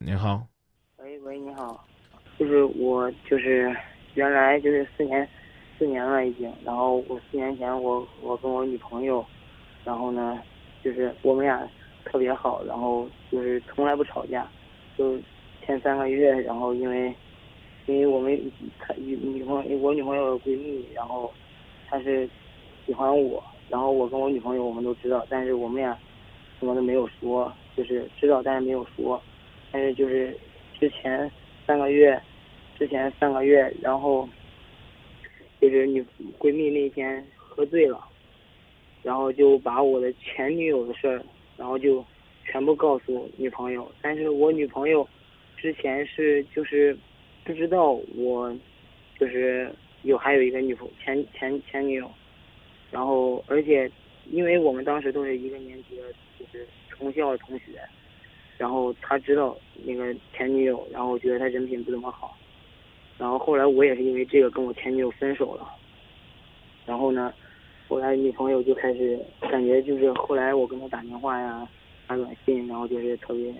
你好，喂喂，你好，就是我就是原来就是四年四年了已经，然后我四年前我我跟我女朋友，然后呢就是我们俩特别好，然后就是从来不吵架，就前三个月，然后因为因为我们她女女朋友我女朋友有闺蜜，然后她是喜欢我，然后我跟我女朋友我们都知道，但是我们俩什么都没有说，就是知道但是没有说。但是就是之前三个月，之前三个月，然后就是女闺蜜那天喝醉了，然后就把我的前女友的事儿，然后就全部告诉女朋友。但是我女朋友之前是就是不知道我就是有还有一个女朋前前前女友，然后而且因为我们当时都是一个年级的，就是同校的同学。然后他知道那个前女友，然后觉得他人品不怎么好，然后后来我也是因为这个跟我前女友分手了。然后呢，后来女朋友就开始感觉就是后来我跟他打电话呀、发短信，然后就是特别，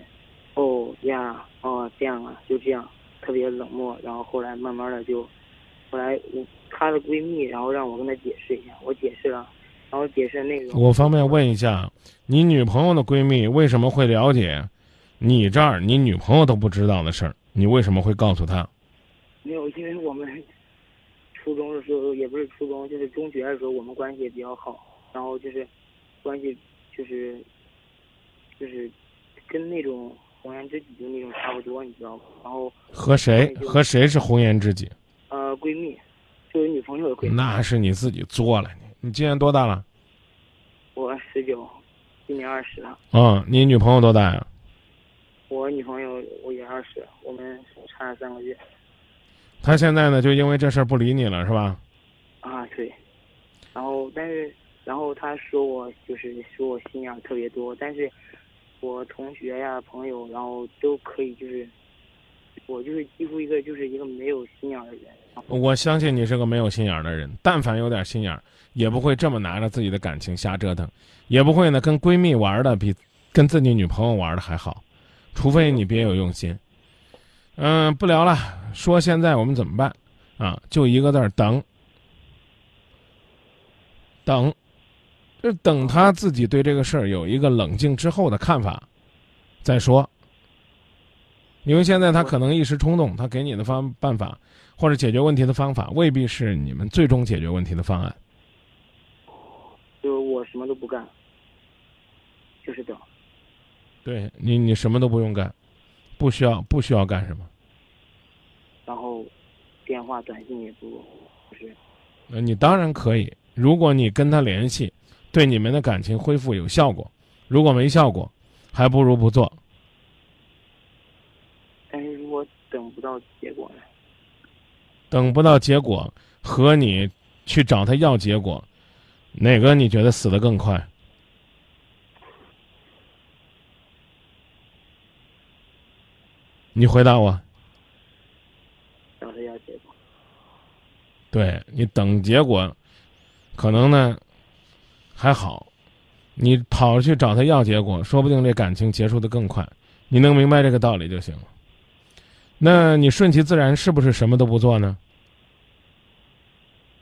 哦呀，哦这样啊，就这样，特别冷漠。然后后来慢慢的就，后来我她的闺蜜，然后让我跟她解释一下，我解释了，然后解释内容。我方便问一下，你女朋友的闺蜜为什么会了解？你这儿你女朋友都不知道的事儿，你为什么会告诉她？没有，因为我们初中的时候也不是初中，就是中学的时候，我们关系也比较好，然后就是关系就是就是跟那种红颜知己就那种差不多，你知道吗？然后和谁和谁是红颜知己？呃，闺蜜，就是女朋友的闺蜜。那是你自己作了，你你今年多大了？我十九，今年二十了。嗯，你女朋友多大呀？我女朋友我也二十，我们差了三个月。他现在呢，就因为这事儿不理你了，是吧？啊，对。然后，但是，然后他说我就是说我心眼特别多，但是我同学呀、朋友，然后都可以，就是我就是几乎一个就是一个没有心眼的人。我相信你是个没有心眼的人，但凡有点心眼，也不会这么拿着自己的感情瞎折腾，也不会呢跟闺蜜玩的比跟自己女朋友玩的还好。除非你别有用心，嗯，不聊了。说现在我们怎么办？啊，就一个字儿等。等，就等他自己对这个事儿有一个冷静之后的看法，再说。因为现在他可能一时冲动，他给你的方办法或者解决问题的方法，未必是你们最终解决问题的方案。就我什么都不干，就是等。对你，你什么都不用干，不需要，不需要干什么。然后，电话、短信也不不是。呃，你当然可以。如果你跟他联系，对你们的感情恢复有效果；如果没效果，还不如不做。但是如果等不到结果呢？等不到结果和你去找他要结果，哪个你觉得死得更快？你回答我。等他要结果。对你等结果，可能呢还好，你跑去找他要结果，说不定这感情结束的更快。你能明白这个道理就行了。那你顺其自然是不是什么都不做呢？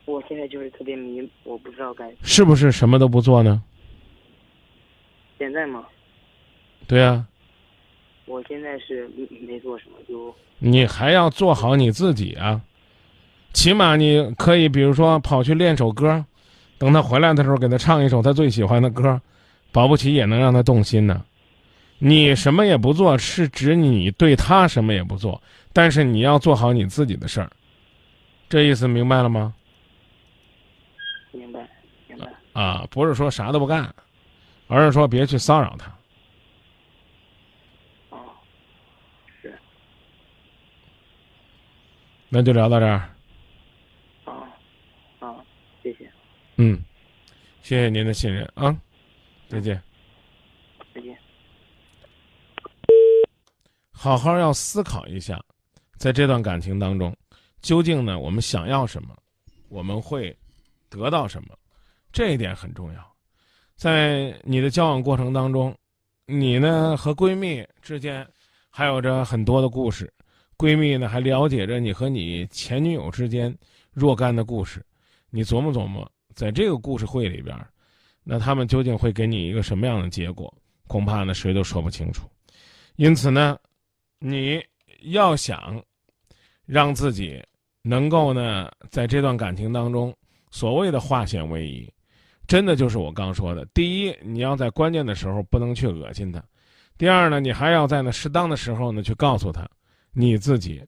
我现在就是特别迷，我不知道该。是不是什么都不做呢？现在吗？对呀。我现在是没没做什么，就你还要做好你自己啊，起码你可以，比如说跑去练首歌，等他回来的时候给他唱一首他最喜欢的歌，保不齐也能让他动心呢。你什么也不做，是指你对他什么也不做，但是你要做好你自己的事儿，这意思明白了吗？明白，明白。啊，不是说啥都不干，而是说别去骚扰他。那就聊到这儿。好，好，谢谢。嗯，谢谢您的信任啊，再见。再见。好好要思考一下，在这段感情当中，究竟呢我们想要什么，我们会得到什么，这一点很重要。在你的交往过程当中，你呢和闺蜜之间。还有着很多的故事。闺蜜呢，还了解着你和你前女友之间若干的故事。你琢磨琢磨，在这个故事会里边，那他们究竟会给你一个什么样的结果？恐怕呢，谁都说不清楚。因此呢，你要想让自己能够呢，在这段感情当中，所谓的化险为夷，真的就是我刚说的：第一，你要在关键的时候不能去恶心他；第二呢，你还要在那适当的时候呢，去告诉他。你自己，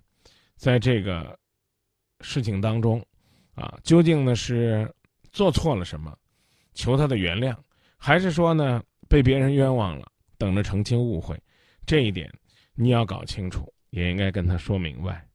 在这个事情当中，啊，究竟呢是做错了什么，求他的原谅，还是说呢被别人冤枉了，等着澄清误会？这一点你要搞清楚，也应该跟他说明白。